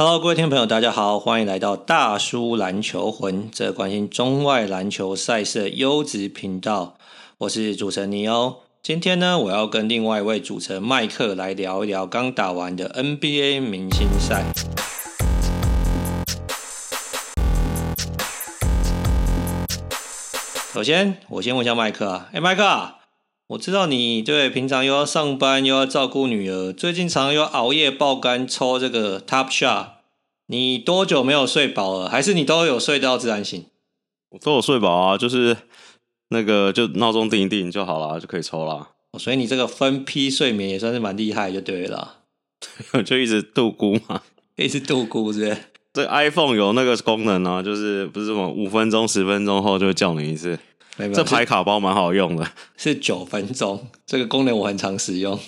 Hello，各位听众朋友，大家好，欢迎来到大叔篮球魂，这关心中外篮球赛事的优质频道。我是主持人尼欧。今天呢，我要跟另外一位主持人麦克来聊一聊刚打完的 NBA 明星赛。首先，我先问一下麦克啊，哎，麦克。我知道你对平常又要上班又要照顾女儿，最近常常又要熬夜爆肝抽这个 Top Shot，你多久没有睡饱了？还是你都有睡到自然醒？我都有睡饱啊，就是那个就闹钟定一定就好了，就可以抽了。所以你这个分批睡眠也算是蛮厉害，就对了。就一直度孤嘛，一直度孤是不是？对，iPhone 有那个功能啊，就是不是什么五分钟、十分钟后就会叫你一次。这牌卡包蛮好用的，是九分钟，这个功能我很常使用。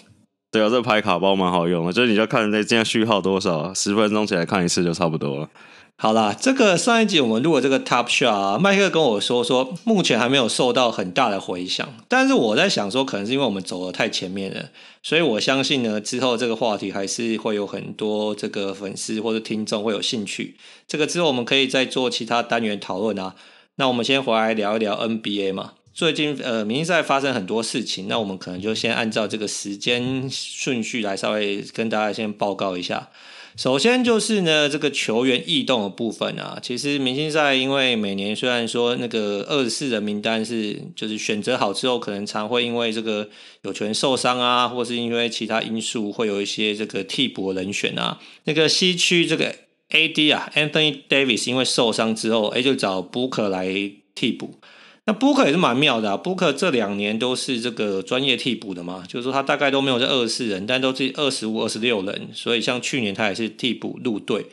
对啊，这牌卡包蛮好用的，就是你就看那现在序号多少，十分钟起来看一次就差不多了。好啦，这个上一集我们录了这个 Top Shot 啊，麦克跟我说说，目前还没有受到很大的回响，但是我在想说，可能是因为我们走得太前面了，所以我相信呢，之后这个话题还是会有很多这个粉丝或者听众会有兴趣。这个之后我们可以再做其他单元讨论啊。那我们先回来聊一聊 NBA 嘛。最近呃，明星赛发生很多事情，那我们可能就先按照这个时间顺序来稍微跟大家先报告一下。首先就是呢，这个球员异动的部分啊，其实明星赛因为每年虽然说那个二十四人名单是就是选择好之后，可能常会因为这个有球员受伤啊，或是因为其他因素，会有一些这个替补人选啊。那个西区这个。AD 啊，Anthony Davis 因为受伤之后，哎，就找 Booker 来替补。那 Booker 也是蛮妙的啊，Booker 这两年都是这个专业替补的嘛，就是说他大概都没有这二十四人，但都是二十五、二十六人。所以像去年他也是替补入队。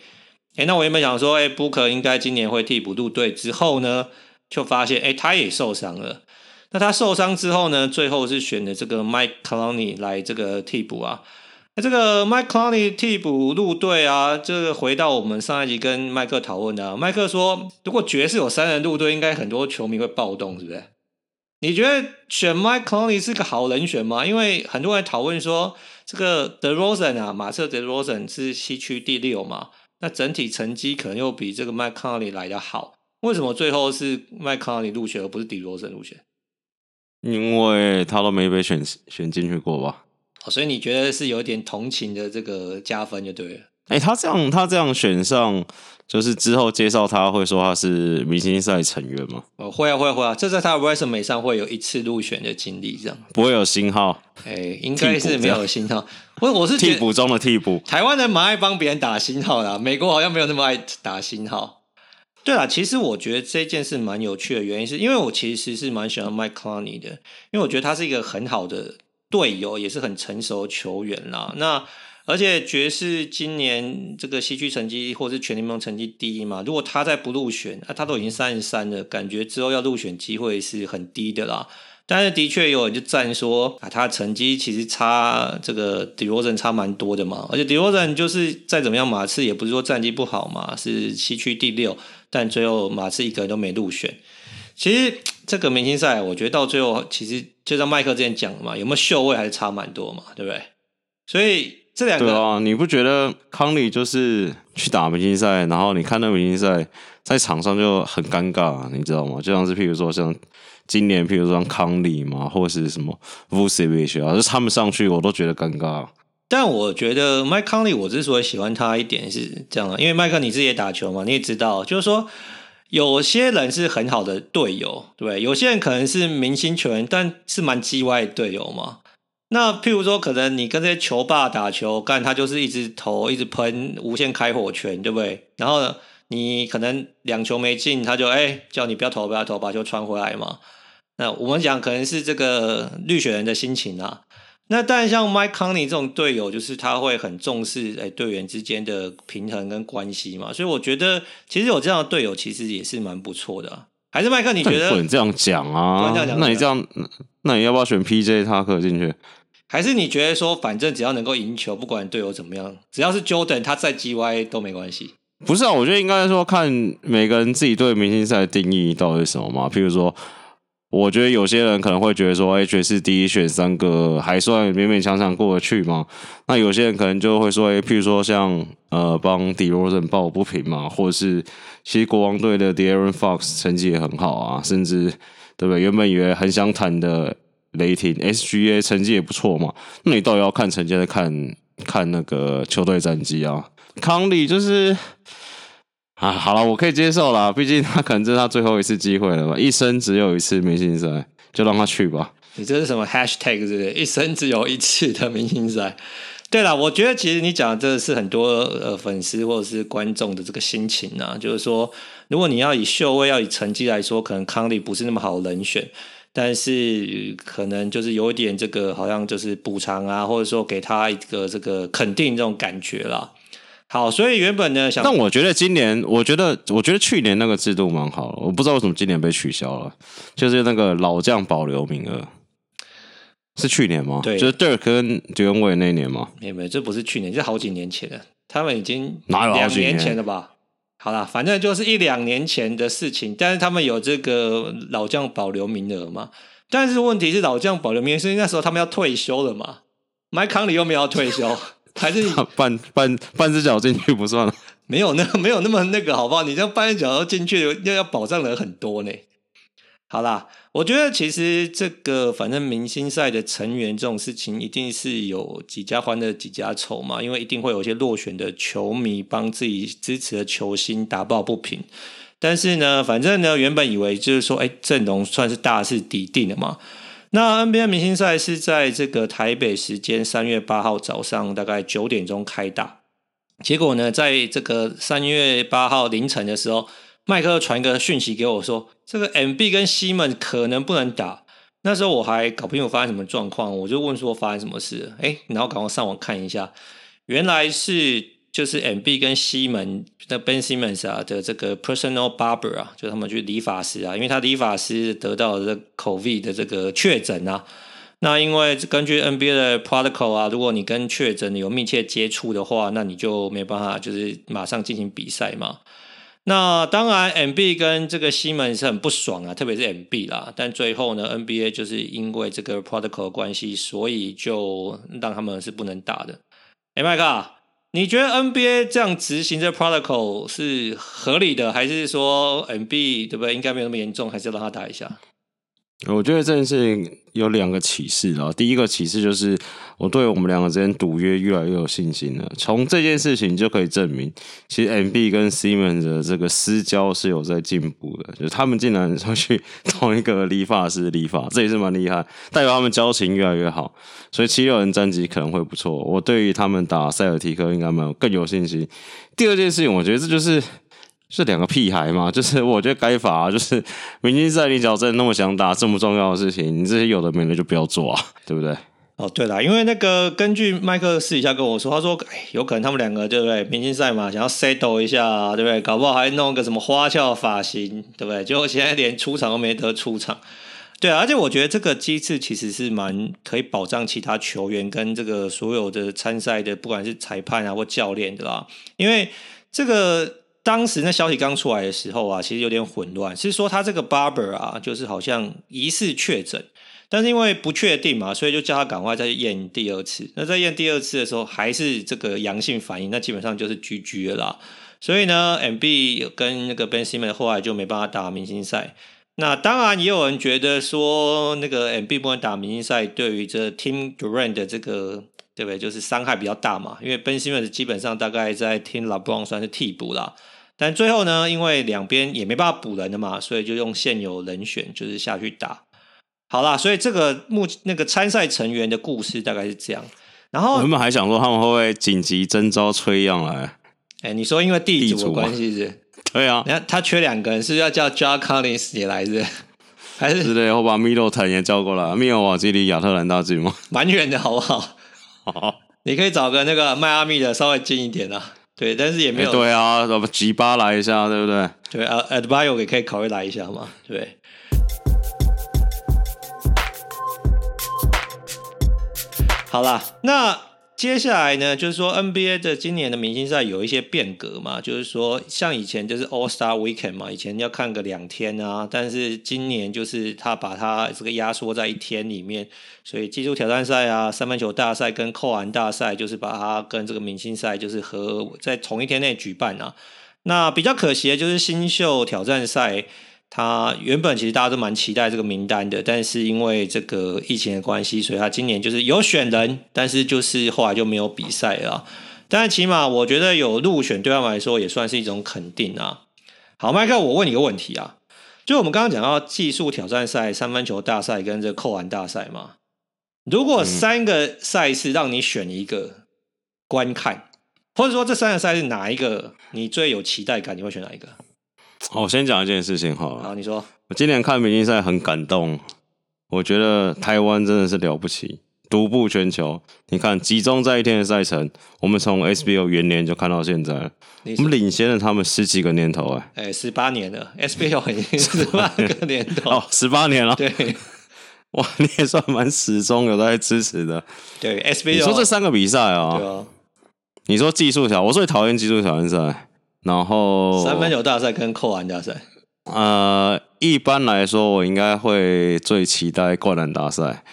哎，那我原本想说，哎，Booker 应该今年会替补入队，之后呢，就发现哎，他也受伤了。那他受伤之后呢，最后是选的这个 Mike Conley 来这个替补啊。这个 Mike Conley 替补入队啊，这个回到我们上一集跟麦克讨论的，麦克说，如果爵士有三人入队，应该很多球迷会暴动，是不是？你觉得选 Mike Conley 是个好人选吗？因为很多人讨论说，这个 DeRozan 啊，马刺 DeRozan 是西区第六嘛，那整体成绩可能又比这个 Mike Conley 来得好，为什么最后是 Mike Conley 入选，而不是 DeRozan 入选？因为他都没被选选进去过吧。所以你觉得是有点同情的这个加分就对了。哎、欸，他这样他这样选上，就是之后介绍他会说他是明星赛成员吗？哦，会啊会啊会啊，这在他的 resume 上会有一次入选的经历，这样不会有星号。哎、欸，应该是没有星号。我我是替补中的替补。台湾人蛮爱帮别人打星号的，美国好像没有那么爱打星号。对啦，其实我觉得这件事蛮有趣的原因，是因为我其实是蛮喜欢 Mike Conley 的，因为我觉得他是一个很好的。队友也是很成熟的球员啦，那而且爵士今年这个西区成绩或是全联盟成绩第一嘛，如果他再不入选，啊，他都已经三十三了，感觉之后要入选机会是很低的啦。但是的确有人就赞说啊，他成绩其实差这个 DeRozan 差蛮多的嘛，而且 DeRozan 就是再怎么样马刺也不是说战绩不好嘛，是西区第六，但最后马刺一个人都没入选。其实这个明星赛，我觉得到最后其实。就像麦克之前讲的嘛，有没有秀位还是差蛮多嘛，对不对？所以这两个对啊，你不觉得康利就是去打明星赛，然后你看那明星赛在场上就很尴尬啊，你知道吗？就像是譬如说像今年，譬如说像康利嘛，或者是什么 Vucevic 啊，就他们上去我都觉得尴尬。但我觉得麦康利，我之所以喜欢他一点是这样啊，因为麦克你自己也打球嘛，你也知道，就是说。有些人是很好的队友，对，有些人可能是明星球员，但是蛮鸡歪的队友嘛。那譬如说，可能你跟这些球霸打球，干他就是一直投，一直喷无限开火权，对不对？然后呢，你可能两球没进，他就哎、叫你不要投，不要投，把球传回来嘛。那我们讲可能是这个绿血人的心情啊。那当然，像 Mike Conley 这种队友，就是他会很重视诶队员之间的平衡跟关系嘛，所以我觉得其实有这样的队友，其实也是蛮不错的、啊。还是麦克，你觉得？不能这样讲啊！那你这样，那你要不要选 PJ 塔克进去？还是你觉得说，反正只要能够赢球，不管队友怎么样，只要是 Jordan，他在 GY 都没关系？不是啊，我觉得应该说看每个人自己对明星赛的定义到底是什么嘛。譬如说。我觉得有些人可能会觉得说，哎，爵士第一选三个还算勉勉强强过得去嘛。那有些人可能就会说，哎，譬如说像呃帮 DeRozan 抱不平嘛，或者是其实国王队的 Deron Fox 成绩也很好啊，甚至对不对？原本以为很想谈的雷霆 SGA 成绩也不错嘛。那你到底要看成绩，还是看看那个球队战绩啊？康利就是。啊，好了，我可以接受了，毕竟他可能这是他最后一次机会了吧，一生只有一次明星赛，就让他去吧。你这是什么 hashtag 是不是？一生只有一次的明星赛。对了，我觉得其实你讲的这是很多呃粉丝或者是观众的这个心情啊，就是说，如果你要以秀位，要以成绩来说，可能康利不是那么好人选，但是可能就是有一点这个好像就是补偿啊，或者说给他一个这个肯定这种感觉啦。好，所以原本呢，想，但我觉得今年，我觉得，我觉得去年那个制度蛮好的，我不知道为什么今年被取消了，就是那个老将保留名额，是去年吗？对，就是 Dirk 跟 Dwyane Wade 那年吗？没有没有，这不是去年，这好几年前了，他们已经哪有两年前了吧？好了，反正就是一两年前的事情，但是他们有这个老将保留名额嘛？但是问题是老将保留名额，是因为那时候他们要退休了嘛？麦康里又没有要退休。还是半半半只脚进去不算了，没有那 没有那么那个，好不好？你这样半只脚要进去，要要保障的很多呢。好啦，我觉得其实这个反正明星赛的成员这种事情，一定是有几家欢乐几家愁嘛，因为一定会有一些落选的球迷帮自己支持的球星打抱不平。但是呢，反正呢，原本以为就是说，哎，阵容算是大势底定了嘛。那 NBA 明星赛是在这个台北时间三月八号早上大概九点钟开打，结果呢，在这个三月八号凌晨的时候，麦克传个讯息给我说，这个 MB 跟西门可能不能打。那时候我还搞不清楚发生什么状况，我就问说发生什么事，哎，然后赶快上网看一下，原来是。就是 MB 跟西门的 Ben Simmons 啊的这个 personal barber 啊，就他们去理发师啊，因为他理发师得到了 COVID 的这个确诊啊。那因为根据 NBA 的 protocol 啊，如果你跟确诊有密切接触的话，那你就没办法就是马上进行比赛嘛。那当然 MB 跟这个西门是很不爽啊，特别是 MB 啦。但最后呢，NBA 就是因为这个 protocol 关系，所以就让他们是不能打的。哎，麦克。你觉得 NBA 这样执行这 protocol 是合理的，还是说 NB 对不对？应该没有那么严重，还是要让他打一下？我觉得这件事情有两个启示啊。第一个启示就是，我对我们两个之间赌约越来越有信心了。从这件事情就可以证明，其实 MB 跟 Simmons 的这个私交是有在进步的。就是他们竟然 会去同一个理发师理发，这也是蛮厉害，代表他们交情越来越好。所以七六人战绩可能会不错。我对于他们打塞尔提克应该蛮更有信心。第二件事情，我觉得这就是。是两个屁孩嘛？就是 我觉得该罚，就是明星赛你只要真那么想打这么重要的事情，你这些有的没的就不要做啊，对不对？哦，对了，因为那个根据麦克私底下跟我说，他说，有可能他们两个对不对？明星赛嘛，想要 settle 一下，对不对？搞不好还弄个什么花俏发型，对不对？结果现在连出场都没得出场。对啊，而且我觉得这个机制其实是蛮可以保障其他球员跟这个所有的参赛的，不管是裁判啊或教练的啦，因为这个。当时那消息刚出来的时候啊，其实有点混乱，是说他这个 barber 啊，就是好像疑似确诊，但是因为不确定嘛，所以就叫他赶快再验第二次。那在验第二次的时候，还是这个阳性反应，那基本上就是 GG 了。所以呢，MB 跟那个 Ben Simmons 后来就没办法打明星赛。那当然也有人觉得说，那个 MB 不能打明星赛，对于这 Team Durant 的这个对不对，就是伤害比较大嘛。因为 Ben Simmons 基本上大概在 Team LeBron 算是替补啦。但最后呢，因为两边也没办法补人的嘛，所以就用现有人选，就是下去打。好啦，所以这个目那个参赛成员的故事大概是这样。然后我们还想说他们会不会紧急征召崔样来？哎、欸，你说因为地主的关系是？对啊，你看他缺两个人，是要叫 John Collins 也来是，还是？是的，我把 Middleton 也叫过来，密尔瓦基离亚特兰大近吗？蛮远的，好不好？好，你可以找个那个迈阿密的稍微近一点啊。对，但是也没有。对啊，什么吉巴来一下，对不对？对啊，Adebayo 也可以考虑来一下嘛。对。好啦，那接下来呢，就是说 NBA 的今年的明星赛有一些变革嘛，就是说像以前就是 All Star Weekend 嘛，以前要看个两天啊，但是今年就是他把它这个压缩在一天里面，所以技术挑战赛啊、三分球大赛跟扣篮大赛，就是把它跟这个明星赛就是合在同一天内举办啊。那比较可惜的就是新秀挑战赛。他原本其实大家都蛮期待这个名单的，但是因为这个疫情的关系，所以他今年就是有选人，但是就是后来就没有比赛了。但是起码我觉得有入选，对他们来说也算是一种肯定啊。好，麦克，我问你个问题啊，就我们刚刚讲到技术挑战赛、三分球大赛跟这个扣篮大赛嘛，如果三个赛事让你选一个观看，或者说这三个赛事哪一个你最有期待感，你会选哪一个？我先讲一件事情好了。好，你说。我今年看明星赛很感动，我觉得台湾真的是了不起，独步全球。你看，集中在一天的赛程，我们从 SBO 元年就看到现在，我们领先了他们十几个年头，哎，哎，十八年了，SBO 已经十八个年头，哦，十八年了，对，哇，你也算蛮始终有在支持的。对，SBO 你说这三个比赛啊，对啊，你说技术小，我最讨厌技术挑战赛。然后三分球大赛跟扣篮大赛，呃，一般来说我应该会最期待灌篮大赛，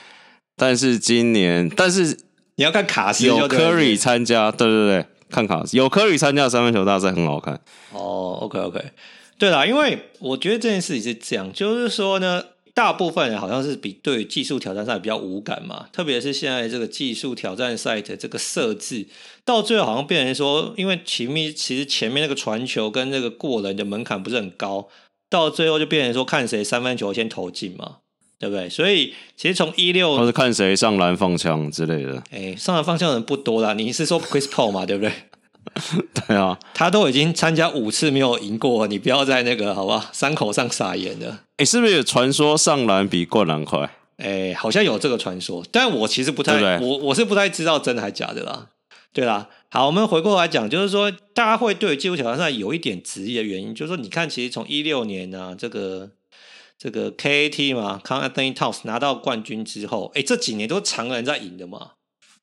但是今年，但是你要看卡斯有 Curry 参加，对对对，看卡斯有 Curry 参加三分球大赛很好看。哦，OK OK，对啦，因为我觉得这件事情是这样，就是说呢。大部分人好像是比对技术挑战赛比较无感嘛，特别是现在这个技术挑战赛的这个设置，到最后好像变成说，因为前面其实前面那个传球跟那个过人的门槛不是很高，到最后就变成说看谁三分球先投进嘛，对不对？所以其实从一六，他是看谁上篮放枪之类的，哎，上篮放枪的人不多啦，你是说 Chris Paul 嘛，对不对？对啊，他都已经参加五次没有赢过，你不要在那个好吧，伤口上撒盐了。哎，是不是有传说上篮比灌篮快？哎，好像有这个传说，但我其实不太，对对我我是不太知道真的还假的啦。对啦，好，我们回过来讲，就是说大家会对技术挑战赛有一点质疑的原因，就是说你看，其实从一六年呢、啊，这个这个 KAT 嘛，Karl Anthony Towns 拿到冠军之后，哎，这几年都是常人在赢的嘛。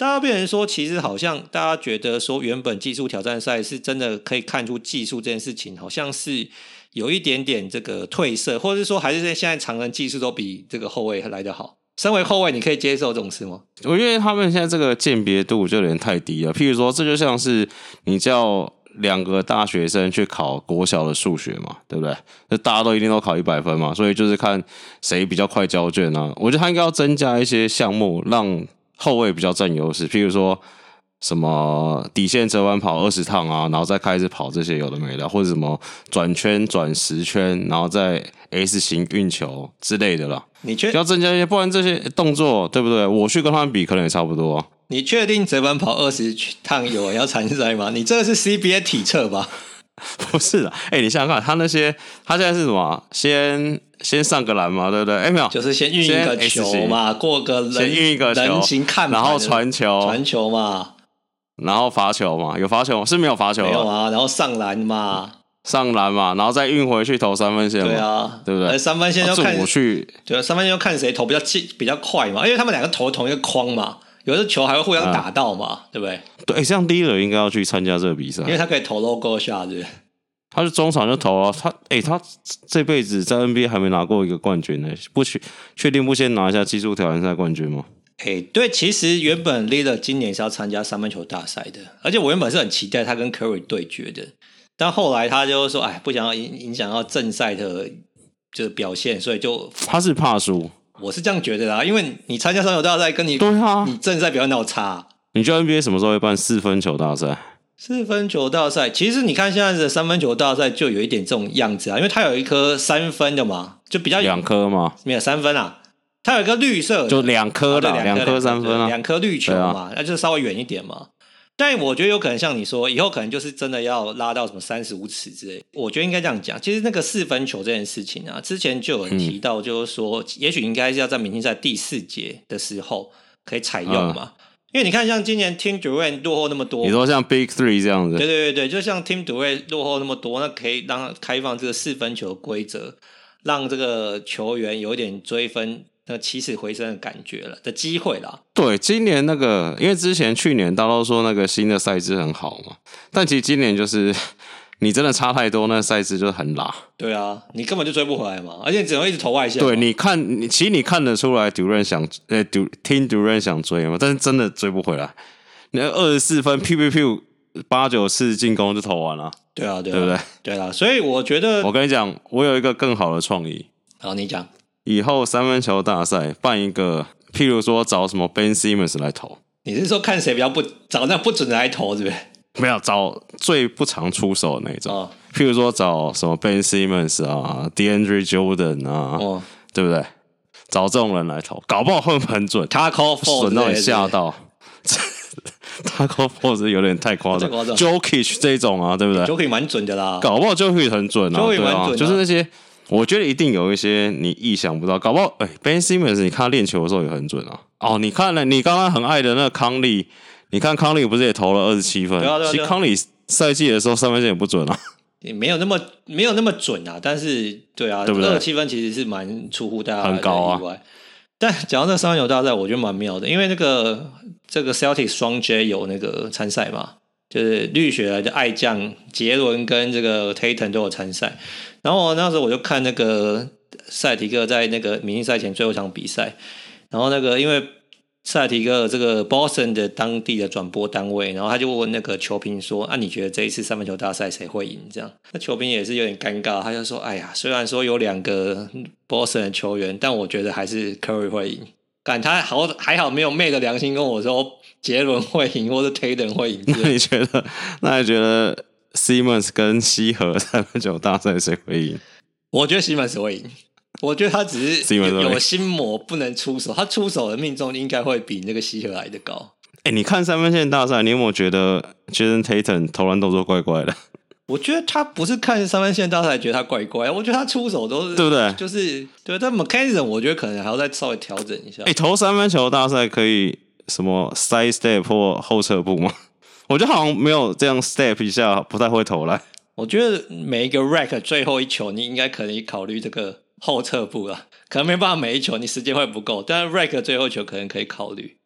大家变成说，其实好像大家觉得说，原本技术挑战赛是真的可以看出技术这件事情，好像是有一点点这个褪色，或者是说，还是现在常人技术都比这个后卫来得好。身为后卫，你可以接受这种事吗？我觉得他们现在这个鉴别度就有点太低了。譬如说，这就像是你叫两个大学生去考国小的数学嘛，对不对？那大家都一定都考一百分嘛，所以就是看谁比较快交卷啊。我觉得他应该要增加一些项目，让后卫比较占优势，譬如说什么底线折弯跑二十趟啊，然后再开始跑这些有的没的，或者什么转圈转十圈，然后再 S 型运球之类的啦。你确要增加一些，不然这些动作对不对？我去跟他们比，可能也差不多啊。你确定折弯跑二十趟有人要参赛吗？你这个是 CBA 体测吧？不是的，哎、欸，你想想看，他那些他现在是什么？先。先上个篮嘛，对不对？哎、欸，没有，就是先运一个球嘛，过个人，先运一个球，人形看，然后传球，传球嘛，然后罚球嘛，有罚球是没有罚球？没有啊，然后上篮嘛，上篮嘛，然后再运回去投三分线嘛，对啊，对不对？三分线要看，我去，对，三分线要看谁投比较近，比较快嘛，因为他们两个投同一个框嘛，有的球还会互相打到嘛，啊、对不对？对，这样第一轮应该要去参加这个比赛，因为他可以投 logo 下，对。他是中场就投啊，他哎、欸，他这辈子在 NBA 还没拿过一个冠军呢，不确确定不先拿一下技术挑战赛冠军吗？哎、欸，对，其实原本 Lillard 今年是要参加三分球大赛的，而且我原本是很期待他跟 Curry 对决的，但后来他就说，哎，不想要影影响到正赛的这个表现，所以就他是怕输，我是这样觉得啦，因为你参加三分球大赛跟你对啊，你正赛表现那么差，你觉得 NBA 什么时候会办四分球大赛？四分球大赛，其实你看现在的三分球大赛就有一点这种样子啊，因为它有一颗三分的嘛，就比较两颗嘛，没有三分啊，它有一个绿色，就两颗的，两颗三分啊，两颗绿球嘛，那、啊、就稍微远一点嘛。但我觉得有可能像你说，以后可能就是真的要拉到什么三十五尺之类。我觉得应该这样讲，其实那个四分球这件事情啊，之前就有人提到，就是说，嗯、也许应该是要在明星赛第四节的时候可以采用嘛。嗯因为你看，像今年 Team Durant 落后那么多，你说像 Big Three 这样子，对对对对，就像 Team Durant 落后那么多，那可以让开放这个四分球规则，让这个球员有点追分那起死回生的感觉了的机会啦。对，今年那个，因为之前去年大家都说那个新的赛制很好嘛，但其实今年就是 你真的差太多，那个赛制就很拉。对啊，你根本就追不回来嘛，而且只能一直投外线。对，你看，你其实你看得出来，Durant 想，呃听 Durant 想追嘛，但是真的追不回来。那二十四分，P P P 八九次进攻就投完了。对啊，对啊，对不对？对啊，所以我觉得，我跟你讲，我有一个更好的创意。好，你讲。以后三分球大赛办一个，譬如说找什么 Ben Simmons 来投。你是说看谁比较不找那不准的来投，是不是？没有找最不常出手的那种。哦、譬如说找什么 Ben Simmons 啊，DeAndre Jordan 啊，哦、对不对？找这种人来投，搞不好会很准。他 call for 准到你吓到。他 call for 是有点太夸张。Jokic 这种啊，对不对？Jokic 蛮准的啦。搞不好 Jokic 很准啊，对啊，就是那些。我觉得一定有一些你意想不到，搞不好哎、欸、Ben Simmons，你看他练球的时候也很准啊。哦，你看了，你刚刚很爱的那个康利，你看康利不是也投了二十七分？对啊，对啊。其实康利赛季的时候三分线也不准啊，也没有那么没有那么准啊。但是对啊，对不对？二十七分其实是蛮出乎大家很高啊。但讲到这三分球大赛，我觉得蛮妙的，因为那个这个 Celtics 双 J 有那个参赛嘛，就是绿血的爱将杰伦跟这个 Tatum 都有参赛。然后那时候我就看那个塞提克在那个明星赛前最后一场比赛，然后那个因为塞提克这个 Boston 的当地的转播单位，然后他就问那个球评说：“啊，你觉得这一次三分球大赛谁会赢？”这样，那球评也是有点尴尬，他就说：“哎呀，虽然说有两个 Boston 的球员，但我觉得还是 Curry 会赢。感他好还好没有昧着良心跟我说杰伦会赢或者 Tatum 会赢。那你觉得？那你觉得？Simmons 跟西河三分球大赛谁会赢？我觉得 Simmons 会赢。我觉得他只是有心魔不能出手，他出手的命中应该会比那个西河来的高。哎、欸，你看三分线大赛，你有没有觉得 Jayson Tatum 投篮动作怪怪的？我觉得他不是看三分线大赛觉得他怪怪，我觉得他出手都是对不对？就是对，但 McKenzie 我觉得可能还要再稍微调整一下。哎、欸，投三分球大赛可以什么 side step 或后撤步吗？我觉得好像没有这样 step 一下，不太会投篮。我觉得每一个 rack 最后一球，你应该可以考虑这个后撤步了。可能没办法每一球，你时间会不够。但 rack 最后一球可能可以考虑。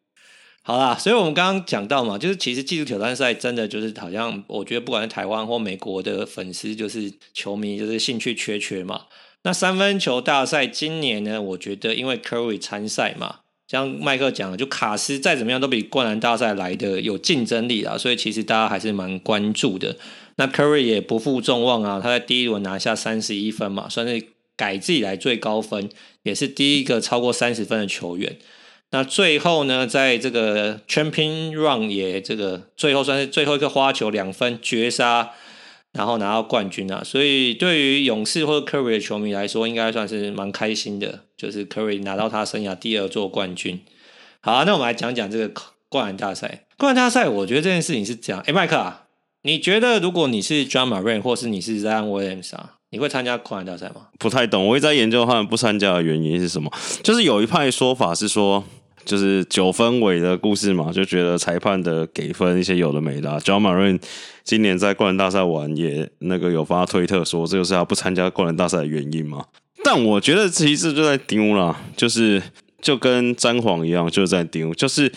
好啦，所以我们刚刚讲到嘛，就是其实技术挑战赛真的就是好像，我觉得不管是台湾或美国的粉丝，就是球迷，就是兴趣缺缺嘛。那三分球大赛今年呢，我觉得因为 Curry 参赛嘛。像麦克讲的，就卡斯再怎么样都比灌篮大赛来的有竞争力啦，所以其实大家还是蛮关注的。那 Curry 也不负众望啊，他在第一轮拿下三十一分嘛，算是改自己来最高分，也是第一个超过三十分的球员。那最后呢，在这个 Champion Run 也这个最后算是最后一个花球两分绝杀。然后拿到冠军啊，所以对于勇士或者 Curry 的球迷来说，应该算是蛮开心的，就是 Curry 拿到他生涯第二座冠军。好，那我们来讲讲这个灌篮大赛。灌篮大赛，我觉得这件事情是这样。哎，麦克啊，你觉得如果你是 Ja Morant 或是你是 Zion Williams 啊，你会参加灌篮大赛吗？不太懂，我一直在研究他们不参加的原因是什么。就是有一派说法是说。就是九分尾的故事嘛，就觉得裁判的给分一些有的没的。Ja Morant 今年在灌篮大赛玩也那个有发推特说，这就是他不参加灌篮大赛的原因嘛。但我觉得其实就在丢了，就是就跟詹皇一样，就是在丢，就是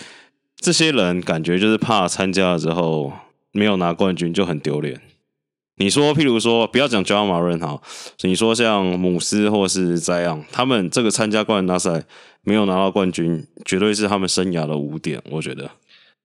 这些人感觉就是怕参加了之后没有拿冠军就很丢脸。你说，譬如说，不要讲 Ja Morant 哈，你说像姆斯或是这样，他们这个参加灌篮大赛。没有拿到冠军，绝对是他们生涯的污点。我觉得，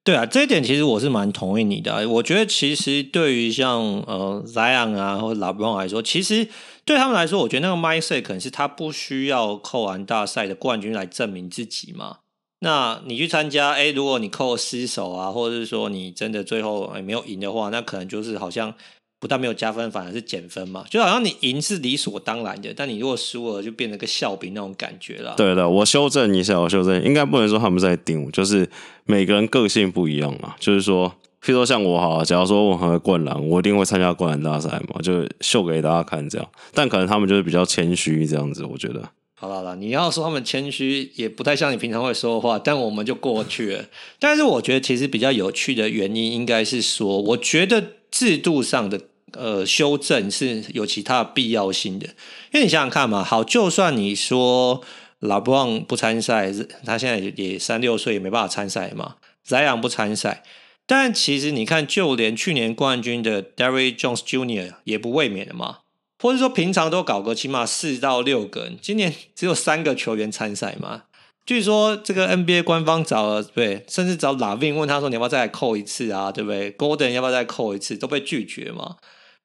对啊，这一点其实我是蛮同意你的。我觉得其实对于像呃 Zion 啊或者 LeBron 来说，其实对他们来说，我觉得那个 mindset 可能是他不需要扣完大赛的冠军来证明自己嘛。那你去参加，哎，如果你扣失手啊，或者是说你真的最后没有赢的话，那可能就是好像。不但没有加分，反而是减分嘛，就好像你赢是理所当然的，但你如果输了，就变成个笑柄那种感觉了。对的，我修正一下，我修正，应该不能说他们在顶，就是每个人个性不一样嘛。就是说，譬如说像我哈，假如说我很会灌篮，我一定会参加灌篮大赛嘛，就秀给大家看这样。但可能他们就是比较谦虚这样子，我觉得。好了啦，你要说他们谦虚，也不太像你平常会说的话，但我们就过去了。但是我觉得其实比较有趣的原因，应该是说，我觉得制度上的。呃，修正是有其他必要性的，因为你想想看嘛，好，就算你说 LeBron 不参赛，他现在也三六岁，也没办法参赛嘛。Zion 不参赛，但其实你看，就连去年冠军的 Derry Jones Junior 也不卫冕的嘛。或者说平常都搞个起码四到六个，今年只有三个球员参赛嘛。据说这个 NBA 官方找了，对，甚至找 Lavin 问他说：“你要不要再来扣一次啊？对不对？”Gordon 要不要再扣一次，都被拒绝嘛。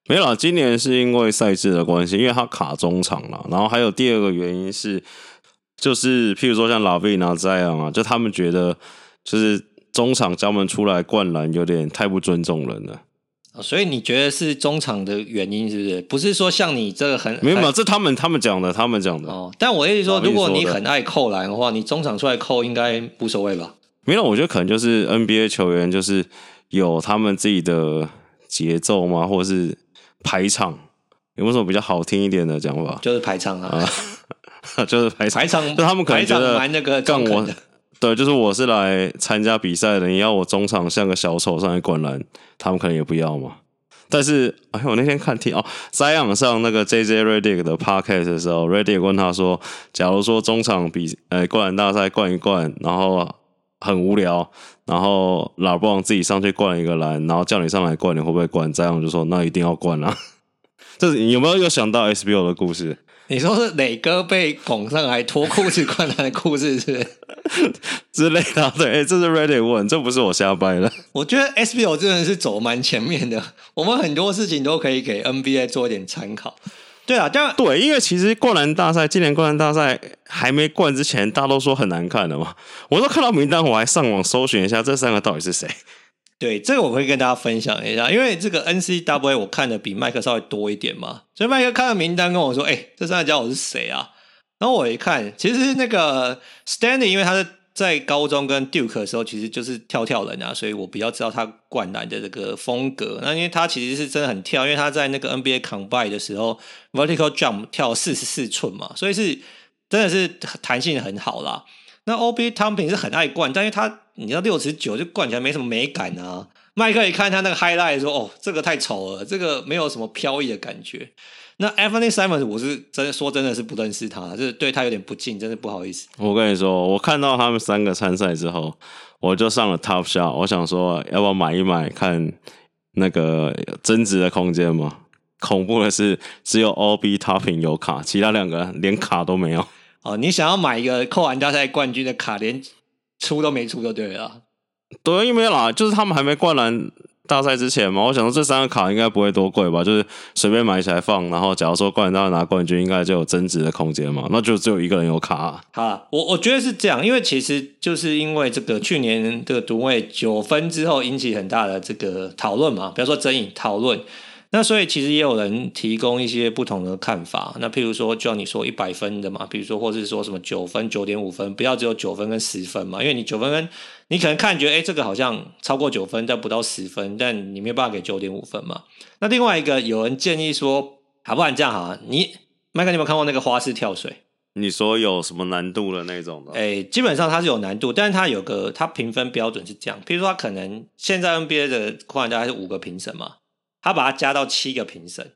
没有啦，今年是因为赛制的关系，因为他卡中场了。然后还有第二个原因是，就是譬如说像 LaVine 啊这样啊，就他们觉得就是中场专门出来灌篮有点太不尊重人了。所以你觉得是中场的原因是不是？不是说像你这个很没有没有，这他们他们讲的，他们讲的。哦，但我意思说，如果你很爱扣篮的话，你中场出来扣应该无所谓吧？没有，我觉得可能就是 NBA 球员就是有他们自己的节奏嘛，或者是排场，有没有什么比较好听一点的讲法？就是排场啊，啊 就是排场，排场，就他们可能觉得蛮那个更我。对，就是我是来参加比赛的，你要我中场像个小丑上来灌篮，他们可能也不要嘛。但是，哎，我那天看听哦，Zion 上那个 JJ Redick 的 Podcast 的时候，Redick 问他说：“假如说中场比呃灌篮大赛灌一灌，然后很无聊，然后 LeBron 自己上去灌一个篮，然后叫你上来灌，你会不会灌？”Zion 就说：“那一定要灌啊！” 这是你有没有又想到 SBO 的故事？你说是磊哥被拱上来脱裤子灌篮的故事是是？之类的，对，欸、这是 Reddit 问，这不是我瞎掰的。我觉得 SBO 真的是走蛮前面的，我们很多事情都可以给 NBA 做一点参考。对啊，但对，因为其实灌篮大赛，今年灌篮大赛还没灌之前，大家都说很难看的嘛。我都看到名单，我还上网搜寻一下这三个到底是谁。对，这个我会跟大家分享一下，因为这个 N C W 我看的比麦克稍微多一点嘛，所以麦克看到名单跟我说：“哎，这三个家伙是谁啊？”然后我一看，其实那个 Stanley，因为他是在高中跟 Duke 的时候，其实就是跳跳人啊，所以我比较知道他灌篮的这个风格。那因为他其实是真的很跳，因为他在那个 NBA Combine 的时候，Vertical Jump 跳四十四寸嘛，所以是真的是弹性很好啦。那 OB Toppin 是很爱灌，但是他你知道六十九就灌起来没什么美感啊。麦克一看他那个 highlight 说：“哦，这个太丑了，这个没有什么飘逸的感觉。”那 Anthony Simons 我是真的说真的是不认识他，就是对他有点不敬，真的不好意思。我跟你说，我看到他们三个参赛之后，我就上了 Top Shot，我想说要不要买一买看那个增值的空间嘛？恐怖的是，只有 Obi Toppin 有卡，其他两个连卡都没有。哦，你想要买一个扣篮大赛冠军的卡，连出都没出就对了。对，因为啦，就是他们还没灌篮大赛之前嘛，我想说这三个卡应该不会多贵吧，就是随便买起来放，然后假如说冠军大赛拿冠军，应该就有增值的空间嘛，那就只有一个人有卡。好，我我觉得是这样，因为其实就是因为这个去年这个独卫九分之后引起很大的这个讨论嘛，比如说争议讨论。那所以其实也有人提供一些不同的看法。那譬如说，就像你说一百分的嘛，比如说，或是说什么九分、九点五分，不要只有九分跟十分嘛，因为你九分跟你可能看觉得，哎，这个好像超过九分，但不到十分，但你没有办法给九点五分嘛。那另外一个有人建议说，好不然这样哈，你麦克，你有没有看过那个花式跳水？你说有什么难度的那种的？哎，基本上它是有难度，但是它有个它评分标准是这样，譬如说，它可能现在 NBA 的扣篮大概是五个评审嘛。他把它加到七个评审，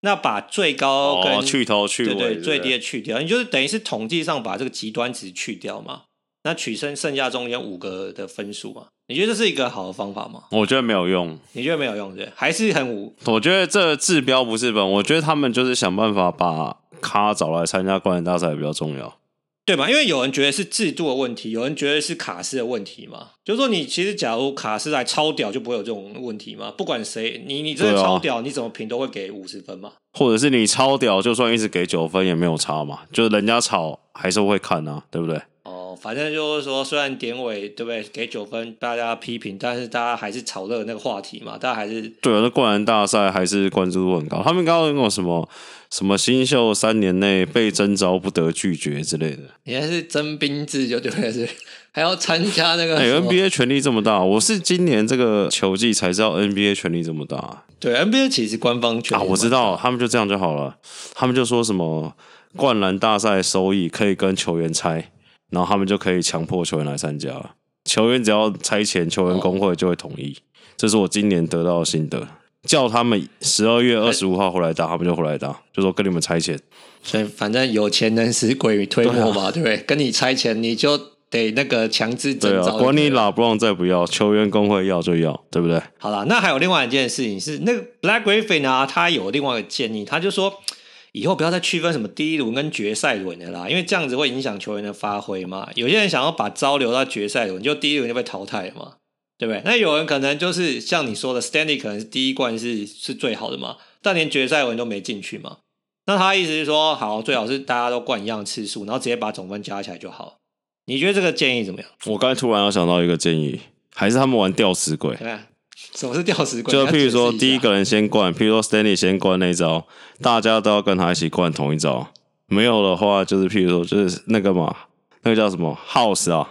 那把最高跟、哦、去头去尾对，对对最低的去掉，你就是等于是统计上把这个极端值去掉嘛，那取剩剩下中间五个的分数嘛？你觉得这是一个好的方法吗？我觉得没有用。你觉得没有用对？还是很无？我觉得这治标不治本。我觉得他们就是想办法把咖找来参加冠军大赛比较重要。对吧？因为有人觉得是制度的问题，有人觉得是卡斯的问题嘛。就是说，你其实假如卡斯来超屌，就不会有这种问题嘛。不管谁，你你真的超屌，啊、你怎么评都会给五十分嘛。或者是你超屌，就算一直给九分也没有差嘛。就是人家吵还是会看啊，对不对？哦，反正就是说，虽然典韦对不对给九分，大家批评，但是大家还是炒热那个话题嘛。大家还是对啊，那灌篮大赛还是关注度很高。他们刚刚有什么？什么新秀三年内被征召不得拒绝之类的？你还是征兵制就对了，是 还要参加那个？哎，NBA 权力这么大，我是今年这个球季才知道 NBA 权力这么大。对，NBA 其实官方权力啊，我知道，他们就这样就好了。他们就说什么灌篮大赛收益可以跟球员拆，然后他们就可以强迫球员来参加。球员只要拆钱，球员工会就会同意。哦、这是我今年得到的心得。叫他们十二月二十五号回来打，他们就回来打，就说跟你们拆钱。所以反正有钱能使鬼推磨嘛，对不对？跟你拆钱，你就得那个强制征召。对啊，管你拉布朗再不要，球员工会要就要，对不对？好了，那还有另外一件事情是，那个 Black Griffin 啊，他有另外一个建议，他就说以后不要再区分什么第一轮跟决赛轮的啦，因为这样子会影响球员的发挥嘛。有些人想要把招留到决赛轮，就第一轮就被淘汰了嘛。对不对？那有人可能就是像你说的，Stanley 可能是第一冠是是最好的嘛，但连决赛轮都没进去嘛。那他意思是说，好，最好是大家都冠一样的次数，然后直接把总分加起来就好。你觉得这个建议怎么样？我刚才突然要想到一个建议，还是他们玩吊死鬼？对，什么是吊死鬼？就譬如说，第一个人先灌，譬如说 Stanley 先灌那一招，大家都要跟他一起灌同一招。没有的话，就是譬如说，就是那个嘛，那个叫什么 House 啊，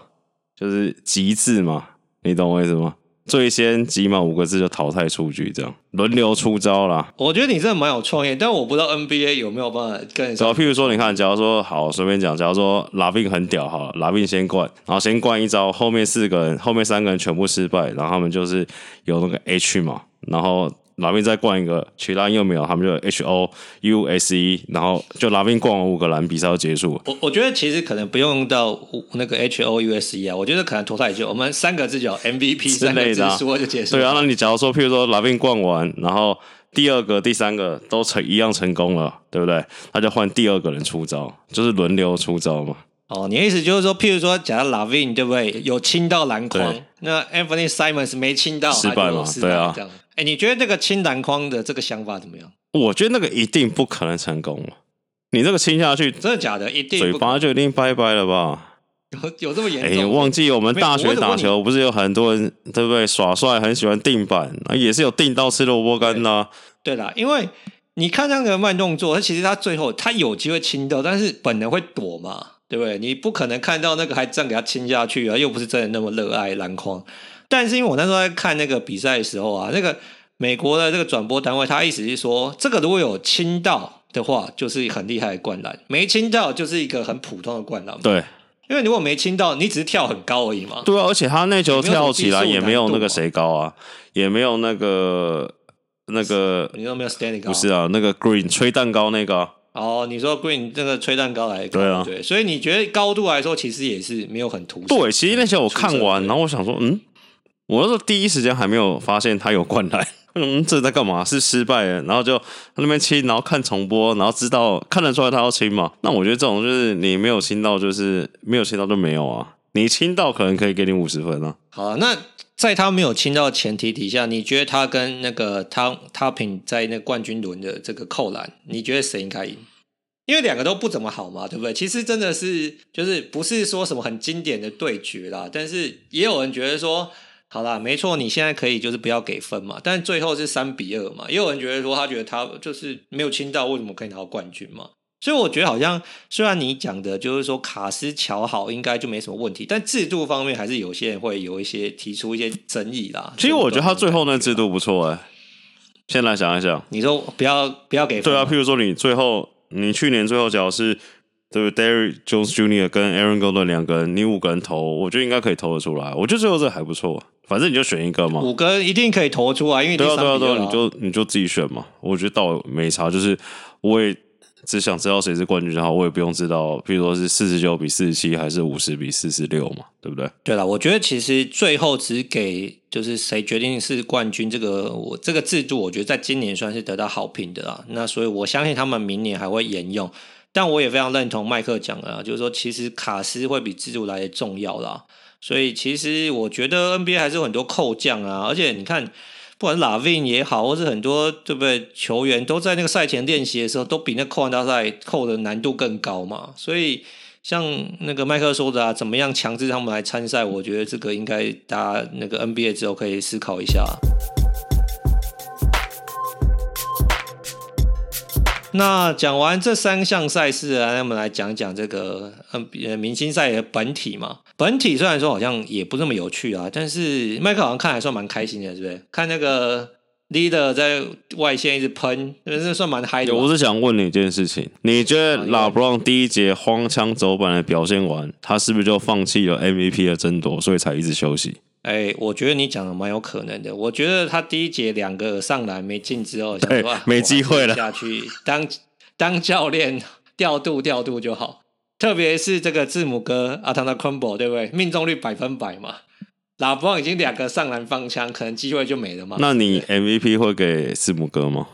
就是极致嘛。你懂我意思吗？最先集满五个字就淘汰出局，这样轮流出招啦。我觉得你真的蛮有创意，但我不知道 NBA 有没有办法跟你说。譬如说，你看，假如说好，随便讲，假如说拉宾很屌好，拉宾先灌，然后先灌一招，后面四个人，后面三个人全部失败，然后他们就是有那个 H 嘛，然后。拉宾再灌一个，其他又没有，他们就 H O U S E，然后就拉宾灌完五个篮，比赛就结束了。我我觉得其实可能不用到那个 H O U S E 啊，我觉得可能淘汰就我们三个字叫 M V P 之类的，说就结束。对啊，那你假如说，譬如说拉宾灌完，然后第二个、第三个都成一样成功了，对不对？那就换第二个人出招，就是轮流出招嘛。哦，你的意思就是说，譬如说，假如拉宾对不对，有亲到篮筐，那 Anthony Simons 没亲到，失败嘛？对啊。哎，你觉得这个亲篮筐的这个想法怎么样？我觉得那个一定不可能成功。你这个亲下去，真的假的？一定嘴巴就一定拜拜了吧？有有这么严重？哎，忘记我们大学打球不是有很多人对不对耍帅，很喜欢定板，也是有定到吃萝卜干的。对啦，因为你看那个慢动作，他其实他最后他有机会亲到，但是本能会躲嘛。对不对？你不可能看到那个还这样给他亲下去啊，又不是真的那么热爱篮筐。但是因为我那时候在看那个比赛的时候啊，那个美国的这个转播单位，他意思是说，这个如果有亲到的话，就是很厉害的灌篮；没亲到，就是一个很普通的灌篮。对，因为如果没亲到，你只是跳很高而已嘛。对啊，而且他那球跳起来也没有那个谁高啊，也没有那个那个，你都没有 standing 高？不是啊，那个 Green 吹蛋糕那个。哦，你说 Green 这个吹蛋糕来对啊，对，所以你觉得高度来说，其实也是没有很突出。对，其实那些我看完，然后我想说，嗯，我那时候第一时间还没有发现他有灌篮，嗯，这在干嘛？是失败了，然后就那边亲，然后看重播，然后知道看得出来他要亲嘛。那我觉得这种就是你没有亲到，就是没有亲到就没有啊。你亲到可能可以给你五十分啊。好，那。在他没有亲到前提底下，你觉得他跟那个汤汤平在那冠军轮的这个扣篮，你觉得谁应该赢？因为两个都不怎么好嘛，对不对？其实真的是就是不是说什么很经典的对决啦，但是也有人觉得说，好啦，没错，你现在可以就是不要给分嘛，但最后是三比二嘛，也有人觉得说他觉得他就是没有清到，为什么可以拿到冠军嘛？所以我觉得好像，虽然你讲的就是说卡斯乔好，应该就没什么问题，但制度方面还是有些人会有一些提出一些争议啦。其实我觉得他最后那制度不错哎。先来想一想，你说不要不要给分？对啊，譬如说你最后你去年最后假如是对不对？Derrick Jones Jr. 跟 Aaron Gordon 两个人，你五个人投，我觉得应该可以投得出来。我觉得最后这个还不错，反正你就选一个嘛。五个人一定可以投出来，因为对啊对啊对啊，你就你就自己选嘛。我觉得倒没差，就是我也。只想知道谁是冠军就好，我也不用知道，譬如说是四十九比四十七，还是五十比四十六嘛，对不对？对了，我觉得其实最后只给就是谁决定是冠军，这个我这个制度，我觉得在今年算是得到好评的啦。那所以我相信他们明年还会沿用，但我也非常认同麦克讲的啦，就是说其实卡斯会比制度来的重要啦。所以其实我觉得 NBA 还是有很多扣将啊，而且你看。不管是拉宾也好，或是很多对不对球员都在那个赛前练习的时候，都比那扣篮大赛扣的难度更高嘛。所以像那个麦克说的啊，怎么样强制他们来参赛？我觉得这个应该大家那个 NBA 之后可以思考一下。那讲完这三项赛事啊，那我们来讲讲这个呃明星赛的本体嘛。本体虽然说好像也不那么有趣啊，但是麦克好像看还算蛮开心的，是不是？看那个 leader 在外线一直喷，那算蛮嗨的。我是想问你一件事情，你觉得拉布朗第一节荒腔走板的表现完，他是不是就放弃了 MVP 的争夺，所以才一直休息？哎，我觉得你讲的蛮有可能的。我觉得他第一节两个上篮没进之后，想说、啊、没机会了，下去当当教练调度调度就好。特别是这个字母哥阿汤纳昆博，对不对？命中率百分百嘛。拉布朗已经两个上篮放枪，可能机会就没了嘛。那你 MVP 会给字母哥吗？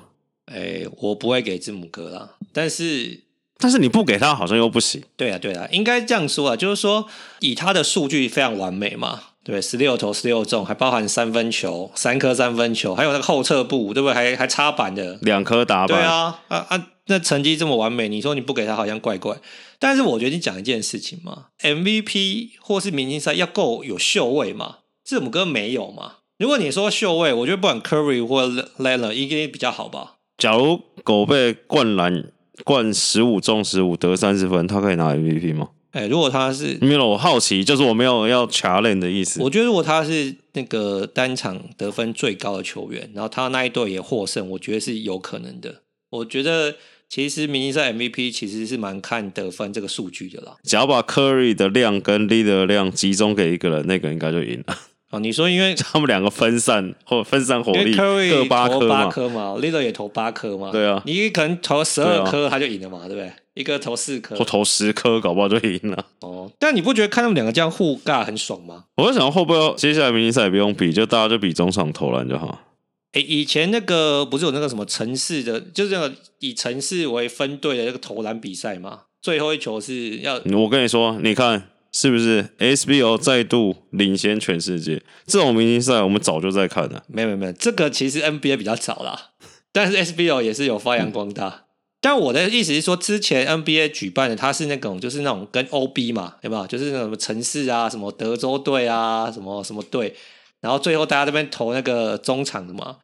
哎，我不会给字母哥啦。但是，但是你不给他好像又不行。对啊，对啊，应该这样说啊，就是说以他的数据非常完美嘛。对，十六投十六中，还包含三分球，三颗三分球，还有那个后撤步，对不对？还还插板的两颗打板。对啊，啊啊，那成绩这么完美，你说你不给他，好像怪怪。但是我觉得你讲一件事情嘛，MVP 或是明星赛要够有秀位嘛，字母哥没有嘛。如果你说秀位，我觉得不管 Curry 或 Leonard 应该比较好吧。假如狗被灌篮灌十五中十五得三十分，他可以拿 MVP 吗？哎、欸，如果他是没有，我好奇，就是我没有要 challenge 的意思。我觉得如果他是那个单场得分最高的球员，然后他那一队也获胜，我觉得是有可能的。我觉得其实明星赛 MVP 其实是蛮看得分这个数据的啦。只要把 Curry 的量跟 Leader 的量集中给一个人，那个应该就赢了。哦，你说因为他们两个分散或分散火力，各八颗嘛，Leader 也投八颗嘛，对啊，你可能投十二颗他就赢了嘛，对不对？一个投四颗，或投十颗，搞不好就赢了。哦，但你不觉得看他们两个这样互尬很爽吗？我在想会不会接下来明星赛也不用比，就大家就比中场投篮就好。哎，以前那个不是有那个什么城市的，就是那个以城市为分队的那个投篮比赛吗？最后一球是要……我跟你说，你看是不是 SBO 再度领先全世界？这种明星赛我们早就在看了。没有没有没有，这个其实 NBA 比较早啦，但是 SBO 也是有发扬光大。嗯但我的意思是说，之前 NBA 举办的，它是那种就是那种跟 OB 嘛，有没有？就是那种什么城市啊，什么德州队啊，什么什么队，然后最后大家这边投那个中场的嘛。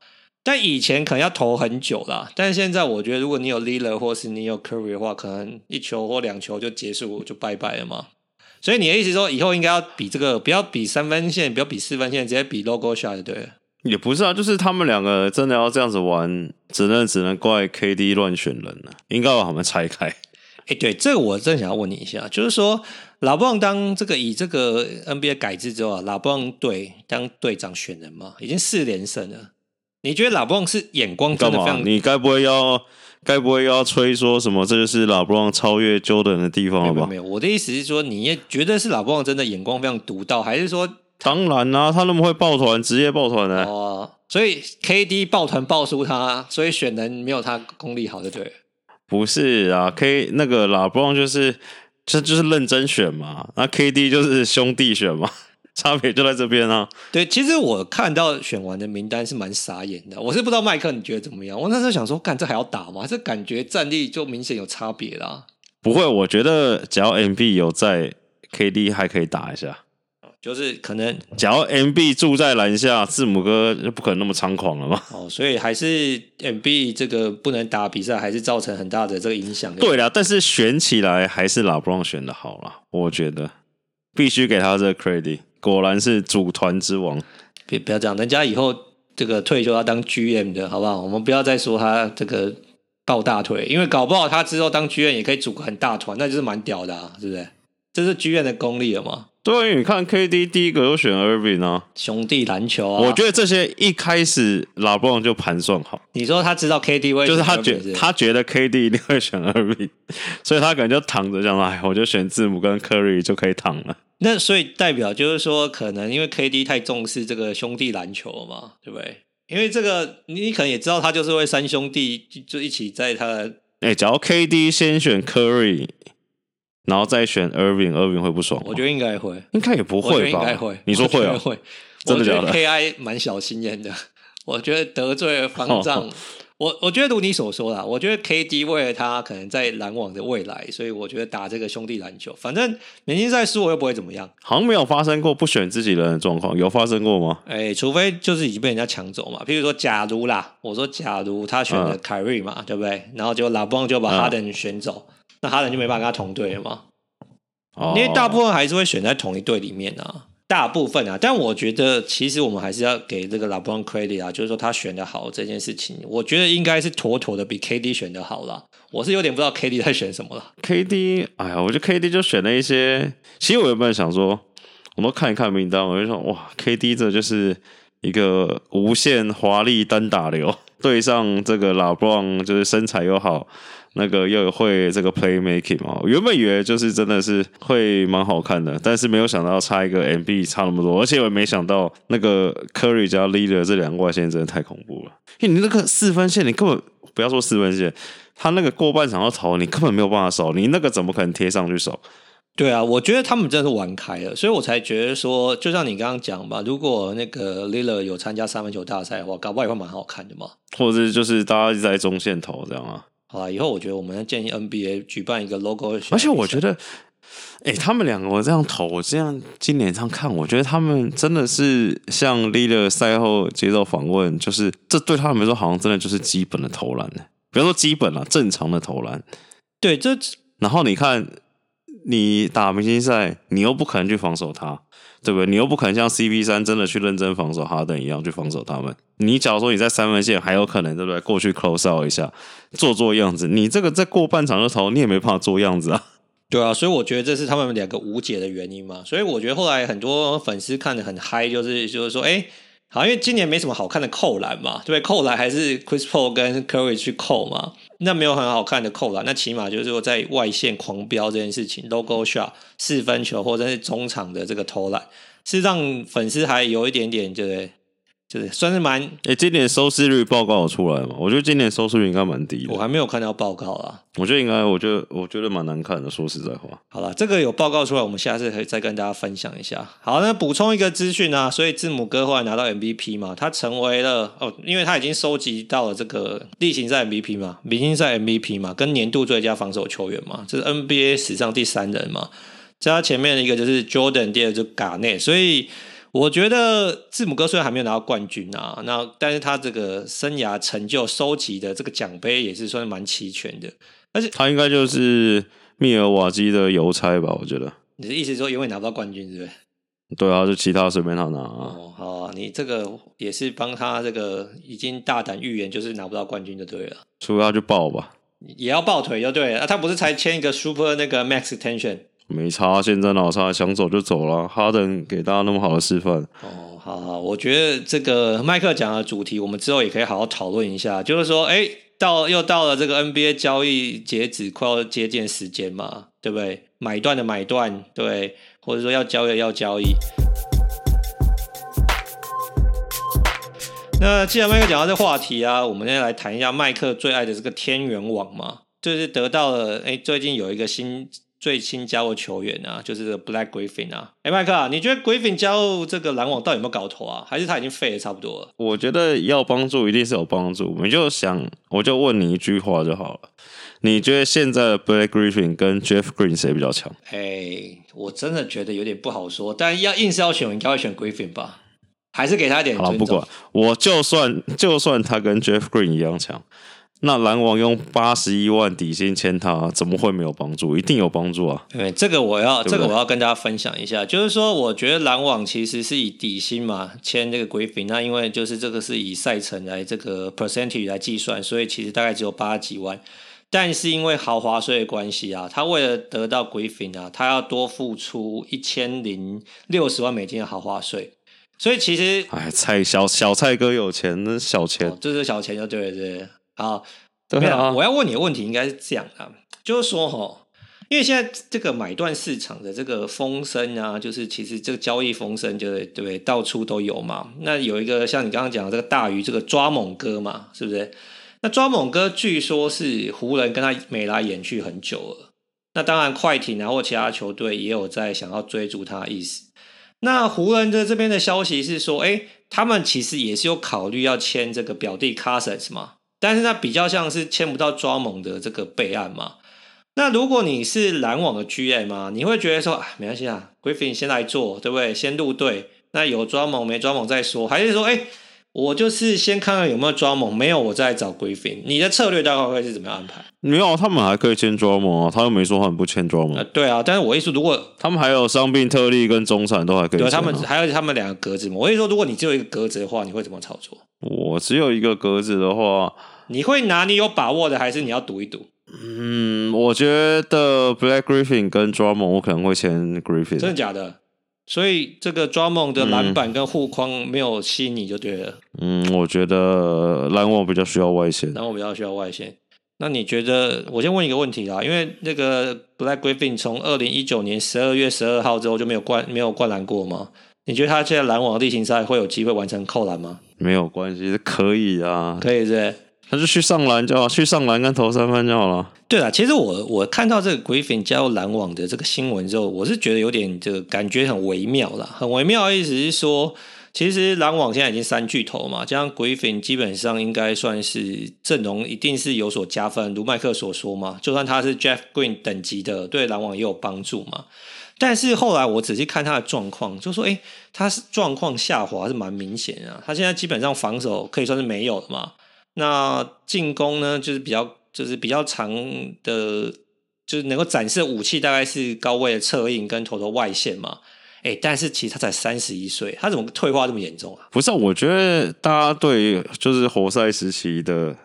但以前可能要投很久啦，但现在我觉得，如果你有 Lillard 或是你有 Curry 的话，可能一球或两球就结束就拜拜了嘛。所以你的意思说，以后应该要比这个，不要比三分线，不要比四分线，直接比 logo shot 对。也不是啊，就是他们两个真的要这样子玩，只能只能怪 KD 乱选人了，应该把他们拆开。哎、欸，对，这个我正想要问你一下，就是说，拉布朗当这个以这个 NBA 改制之后啊，拉布朗队当队长选人嘛，已经四连胜了。你觉得拉布朗是眼光真的非常？你该不会要，该不会要吹说什么？这就是拉布朗超越 Jordan 的地方了吧？没有，没有，我的意思是说，你也觉得是拉布朗真的眼光非常独到，还是说？当然啦、啊，他那么会抱团，职业抱团呢。哦，所以 KD 抱团抱输他，所以选人没有他功力好，就对。不是啊，K 那个拉布朗就是这就是认真选嘛，那 KD 就是兄弟选嘛，差别就在这边啊。对，其实我看到选完的名单是蛮傻眼的，我是不知道麦克你觉得怎么样？我那时候想说，干这还要打吗？这感觉战力就明显有差别啦。不会，我觉得只要 MB 有在，KD 还可以打一下。就是可能，假如 MB 住在篮下，字母哥就不可能那么猖狂了嘛。哦，所以还是 MB 这个不能打比赛，还是造成很大的这个影响。对啦，但是选起来还是拉布朗选的好啦，我觉得必须给他这个 credit，果然是组团之王。别不要这样，人家以后这个退休要当 GM 的好不好？我们不要再说他这个抱大腿，因为搞不好他之后当 GM 也可以组个很大团，那就是蛮屌的啊，是不是？这是 GM 的功力了嘛？对，你看 KD 第一个都选 Irving 啊，兄弟篮球啊。我觉得这些一开始拉布朗就盘算好。你说他知道 KD 会，就是他觉他觉得 KD 一定会选 Irving，所以他可能就躺着这样，哎，我就选字母跟 Curry 就可以躺了。那所以代表就是说，可能因为 KD 太重视这个兄弟篮球了嘛，对不对？因为这个你可能也知道，他就是会三兄弟就一起在他的。哎，假如 KD 先选 Curry。然后再选 Irving，Irving 会不爽吗？我觉得应该会，应该也不会吧？应该会，你说会啊？会，真的假的？KI 蛮小心眼的，我觉得得罪了方丈。哦、我我觉得如你所说啦，我觉得 KD 为了他可能在篮网的未来，所以我觉得打这个兄弟篮球，反正明星赛输我又不会怎么样。好像没有发生过不选自己人的状况，有发生过吗？哎，除非就是已经被人家抢走嘛。譬如说，假如啦，我说假如他选了凯瑞嘛，嗯、对不对？然后就拉布朗就把哈登选走，嗯、那哈登就没办法跟他同队了嘛。因为大部分还是会选在同一队里面啊，大部分啊，但我觉得其实我们还是要给这个 LeBron credit 啊，就是说他选的好这件事情，我觉得应该是妥妥的比 KD 选的好了。我是有点不知道 KD 在选什么了。KD，哎呀，我觉得 KD 就选了一些，其实我原本想说，我都看一看名单，我就说哇，KD 这就是一个无限华丽单打流，对上这个拉布朗就是身材又好。那个又会这个 playmaking 嘛，原本以为就是真的是会蛮好看的，但是没有想到差一个 MB 差那么多，而且我也没想到那个 Curry 加 Leader 这两个外线真的太恐怖了，因为你那个四分线你根本不要说四分线，他那个过半场要投你根本没有办法守，你那个怎么可能贴上去守？对啊，我觉得他们真的是玩开了，所以我才觉得说，就像你刚刚讲吧，如果那个 Lillard 有参加三分球大赛的话，搞不好也会蛮好看的嘛，或者就是大家一直在中线投这样啊。啊，以后我觉得我们要建议 NBA 举办一个 logo，而且我觉得，哎、欸，他们两个我这样投，我这样今年这样看，我觉得他们真的是像 Lillard 赛后接受访问，就是这对他们来说好像真的就是基本的投篮呢。比方说基本啊，正常的投篮。对，这然后你看，你打明星赛，你又不可能去防守他。对不对？你又不可能像 CP 三真的去认真防守哈登一样去防守他们。你假如说你在三分线还有可能，对不对？过去 close out 一下，做做样子。你这个在过半场的时候，你也没办法做样子啊。对啊，所以我觉得这是他们两个无解的原因嘛。所以我觉得后来很多粉丝看得很嗨，就是就是说，哎，好，因为今年没什么好看的扣篮嘛，对不对？扣篮还是 Chris Paul 跟 Curry 去扣嘛。那没有很好看的扣篮，那起码就是说在外线狂飙这件事情，logo shot 四分球或者是中场的这个投篮，是让粉丝还有一点点，对不对？就是算是蛮……哎、欸，今年收视率报告有出来吗？我觉得今年收视率应该蛮低的。我还没有看到报告啊。我觉得应该，我觉得我觉得蛮难看的。说实在话，好了，这个有报告出来，我们下次可以再跟大家分享一下。好，那补充一个资讯啊，所以字母哥后来拿到 MVP 嘛，他成为了哦，因为他已经收集到了这个例行赛 MVP 嘛，明星赛 MVP 嘛，跟年度最佳防守球员嘛，这是 NBA 史上第三人嘛。在他前面的一个就是 Jordan，第二就是 Garnett，所以。我觉得字母哥虽然还没有拿到冠军啊，那但是他这个生涯成就收集的这个奖杯也是算是蛮齐全的，而且他应该就是密尔瓦基的邮差吧？我觉得你的意思是说永远拿不到冠军，是不是？对啊，就其他随便他拿啊。哦，好啊，你这个也是帮他这个已经大胆预言，就是拿不到冠军就对了。除非他去抱吧，也要抱腿就对了。啊，他不是才签一个 Super 那个 Max Extension？没差，现在脑差，想走就走了。哈登给大家那么好的示范。哦，好好，我觉得这个麦克讲的主题，我们之后也可以好好讨论一下。就是说，哎，到又到了这个 NBA 交易截止，快要接近时间嘛，对不对？买断的买断，对，或者说要交易的要交易。那既然麦克讲到这话题啊，我们先来谈一下麦克最爱的这个天元网嘛，就是得到了，哎，最近有一个新。最新加入球员啊，就是这个 Black Griffin 啊。哎，麦克啊，你觉得 Griffin 加入这个篮网到底有没有搞头啊？还是他已经废的差不多了？我觉得要帮助一定是有帮助。你就想，我就问你一句话就好了。你觉得现在的 Black Griffin 跟 Jeff Green 谁比较强？哎，我真的觉得有点不好说。但要硬是要选，应该会选 Griffin 吧？还是给他一点？好，不管，我就算就算他跟 Jeff Green 一样强。那篮网用八十一万底薪签他，怎么会没有帮助？一定有帮助啊！对，这个我要，这个我要跟大家分享一下，就是说，我觉得篮网其实是以底薪嘛签这个 Griffin，那因为就是这个是以赛程来这个 percentage 来计算，所以其实大概只有八十几万。但是因为豪华税的关系啊，他为了得到 Griffin 啊，他要多付出一千零六十万美金的豪华税，所以其实哎，蔡小小蔡哥有钱，那小钱，哦、就是小钱就对了，对。好，对啊，我要问你的问题应该是这样的，就是说哈，因为现在这个买断市场的这个风声啊，就是其实这个交易风声，就对对，到处都有嘛。那有一个像你刚刚讲的这个大鱼，这个抓猛哥嘛，是不是？那抓猛哥据说是湖人跟他眉来眼去很久了。那当然，快艇啊或其他球队也有在想要追逐他的意思。那湖人的这边的消息是说，哎，他们其实也是有考虑要签这个表弟 Cousins 嘛。但是它比较像是签不到抓猛的这个备案嘛。那如果你是篮网的 GM 啊，你会觉得说，啊，没关系啊，Griffin 先来做，对不对？先入队，那有抓猛没抓猛再说，还是说，哎，我就是先看看有没有抓猛，没有我再找 Griffin。你的策略大概会是怎么样安排？没有，他们还可以签抓猛啊，他又没说他们不签抓猛。对啊，但是我意思，如果他们还有伤病特例跟中产都还可以，啊，对，他们还有他们两个格子嘛。我意思说，如果你只有一个格子的话，你会怎么操作？我只有一个格子的话。你会拿你有把握的，还是你要赌一赌？嗯，我觉得 Black Griffin 跟 Drummond 我可能会签 Griffin。真的假的？所以这个 Drummond 的篮板跟护框没有吸引你就对了。嗯，我觉得篮网比较需要外线，篮网比较需要外线。那你觉得？我先问一个问题啦，因为那个 Blake Griffin 从二零一九年十二月十二号之后就没有灌没有灌篮过吗？你觉得他现在篮网的例行赛会有机会完成扣篮吗？没有关系，可以啊，可以是是，他就去上篮就好，去上篮跟投三分就好了。对啊，其实我我看到这个 Griffin 加入篮网的这个新闻之后，我是觉得有点这个感觉很微妙啦。很微妙的意思是说，其实篮网现在已经三巨头嘛，加上 Griffin 基本上应该算是阵容一定是有所加分，如麦克所说嘛，就算他是 Jeff Green 等级的，对篮网也有帮助嘛。但是后来我仔细看他的状况，就说，诶，他是状况下滑是蛮明显的。他现在基本上防守可以算是没有了嘛。那进攻呢，就是比较就是比较长的，就是能够展示武器大概是高位的策应跟投投外线嘛。诶，但是其实他才三十一岁，他怎么退化这么严重啊？不是，我觉得大家对就是活塞时期的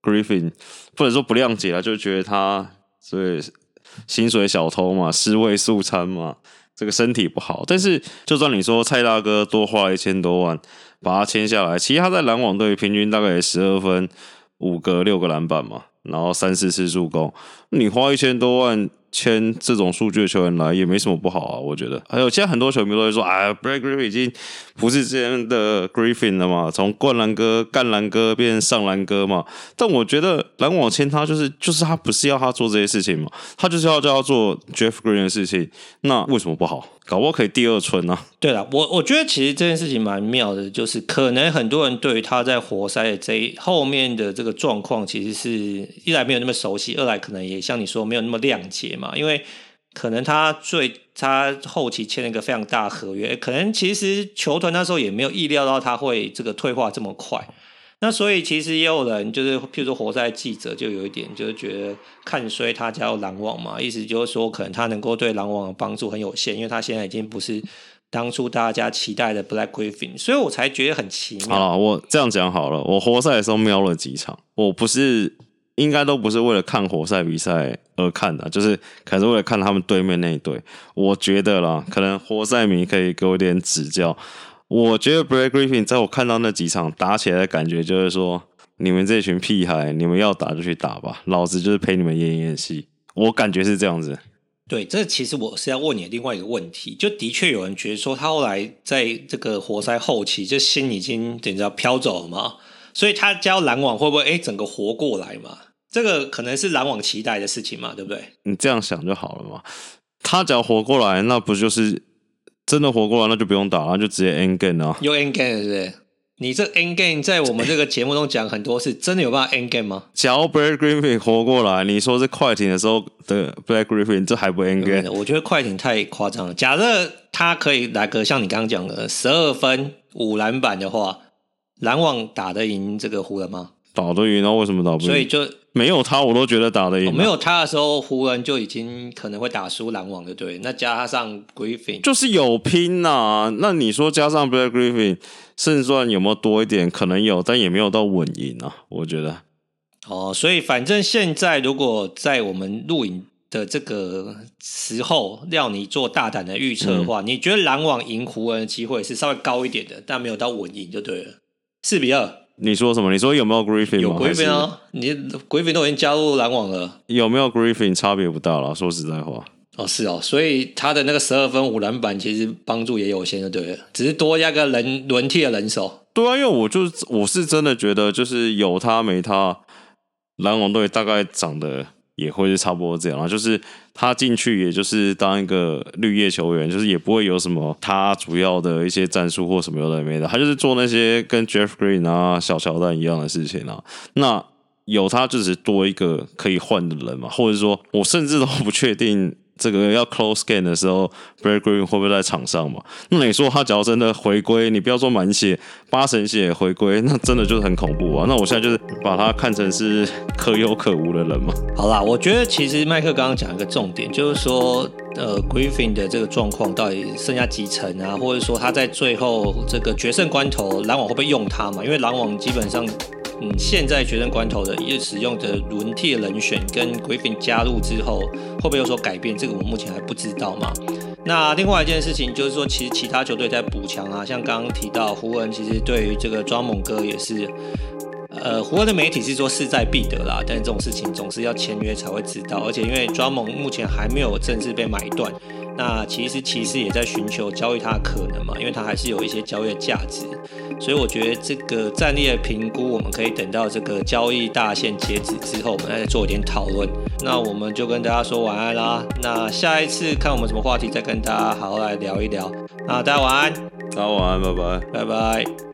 Griffin 不能说不谅解了，就觉得他所以。薪水小偷嘛，尸位素餐嘛，这个身体不好。但是，就算你说蔡大哥多花一千多万把他签下来，其实他在篮网队平均大概十二分、五个、六个篮板嘛，然后三四次助攻，你花一千多万。签这种数据的球员来也没什么不好啊，我觉得。还有现在很多球迷都会说，哎，Blake Griffin 已经不是之前的 Griffin 了嘛，从灌篮哥、干篮哥变上篮哥嘛。但我觉得篮网签他就是就是他不是要他做这些事情嘛，他就是要叫他做 Jeff Green 的事情，那为什么不好？搞不好可以第二春呢、啊？对了，我我觉得其实这件事情蛮妙的，就是可能很多人对于他在活塞的这后面的这个状况，其实是一来没有那么熟悉，二来可能也像你说没有那么谅解嘛，因为可能他最他后期签了一个非常大合约，可能其实球团那时候也没有意料到他会这个退化这么快。那所以其实也有人就是，譬如说活塞记者就有一点就是觉得看衰他加入篮网嘛，意思就是说可能他能够对篮网的帮助很有限，因为他现在已经不是当初大家期待的 Black Griffin，所以我才觉得很奇妙。好，我这样讲好了，我活塞的时候瞄了几场，我不是应该都不是为了看活塞比赛而看的，就是可是为了看他们对面那一队。我觉得啦，可能活塞迷可以给我点指教。我觉得 Blake Griffin 在我看到那几场打起来的感觉，就是说，你们这群屁孩，你们要打就去打吧，老子就是陪你们演演戏。我感觉是这样子。对，这其实我是要问你另外一个问题，就的确有人觉得说，他后来在这个活塞后期，就心已经等于要飘走了嘛，所以他加入篮网会不会哎整个活过来嘛？这个可能是篮网期待的事情嘛，对不对？你这样想就好了嘛。他只要活过来，那不就是？真的活过来，那就不用打了，就直接 end game 啊！有 end game 是不是？你这 end game 在我们这个节目中讲很多次，真的有办法 end game 吗？假如 Blake Griffin 活过来，你说是快艇的时候的 Blake Griffin，这还不 end game？我觉得快艇太夸张了。假设他可以来个像你刚刚讲的十二分五篮板的话，篮网打得赢这个湖人吗？打得赢，那为什么打不赢？所以就。没有他，我都觉得打得赢。没有他的时候，湖人就已经可能会打输篮网的，队。那加上 Griffin，就是有拼呐、啊。那你说加上 Blake Griffin，胜算有没有多一点？可能有，但也没有到稳赢啊。我觉得。哦，所以反正现在如果在我们录影的这个时候，要你做大胆的预测的话，嗯、你觉得篮网赢湖人的机会是稍微高一点的，但没有到稳赢就对了。四比二。你说什么？你说有没有 Griffin？有 Griffin 啊，你 Griffin 都已经加入篮网了。有没有 Griffin 差别不大了。说实在话，哦是哦，所以他的那个十二分五篮板其实帮助也有限，就对了，只是多加个人轮替的人手。对啊，因为我就我是真的觉得，就是有他没他，篮网队大概长得。也会是差不多这样，就是他进去，也就是当一个绿叶球员，就是也不会有什么他主要的一些战术或什么有的没的，他就是做那些跟 Jeff Green 啊、小乔丹一样的事情啊。那有他就是多一个可以换的人嘛，或者说我甚至都不确定。这个要 close game 的时候 b r a d Green 会不会在场上嘛？那你说他只要真的回归，你不要说满血，八神血回归，那真的就是很恐怖啊！那我现在就是把他看成是可有可无的人嘛。好啦，我觉得其实麦克刚刚讲一个重点，就是说，呃，Griffin 的这个状况到底剩下几成啊？或者说他在最后这个决胜关头，篮网会不会用他嘛？因为篮网基本上。嗯，现在决胜关头的也使用的轮替人选跟 Griffin 加入之后，会不会有所改变？这个我目前还不知道嘛。那另外一件事情就是说，其实其他球队在补强啊，像刚刚提到湖人，其实对于这个装猛哥也是，呃，湖人的媒体是说势在必得啦，但是这种事情总是要签约才会知道，而且因为装猛目前还没有正式被买断。那其实骑士也在寻求交易它的可能嘛，因为它还是有一些交易的价值，所以我觉得这个战力的评估，我们可以等到这个交易大限截止之后，我们再做一点讨论。那我们就跟大家说晚安啦。那下一次看我们什么话题，再跟大家好好来聊一聊。那大家晚安，大家晚安，拜拜，拜拜。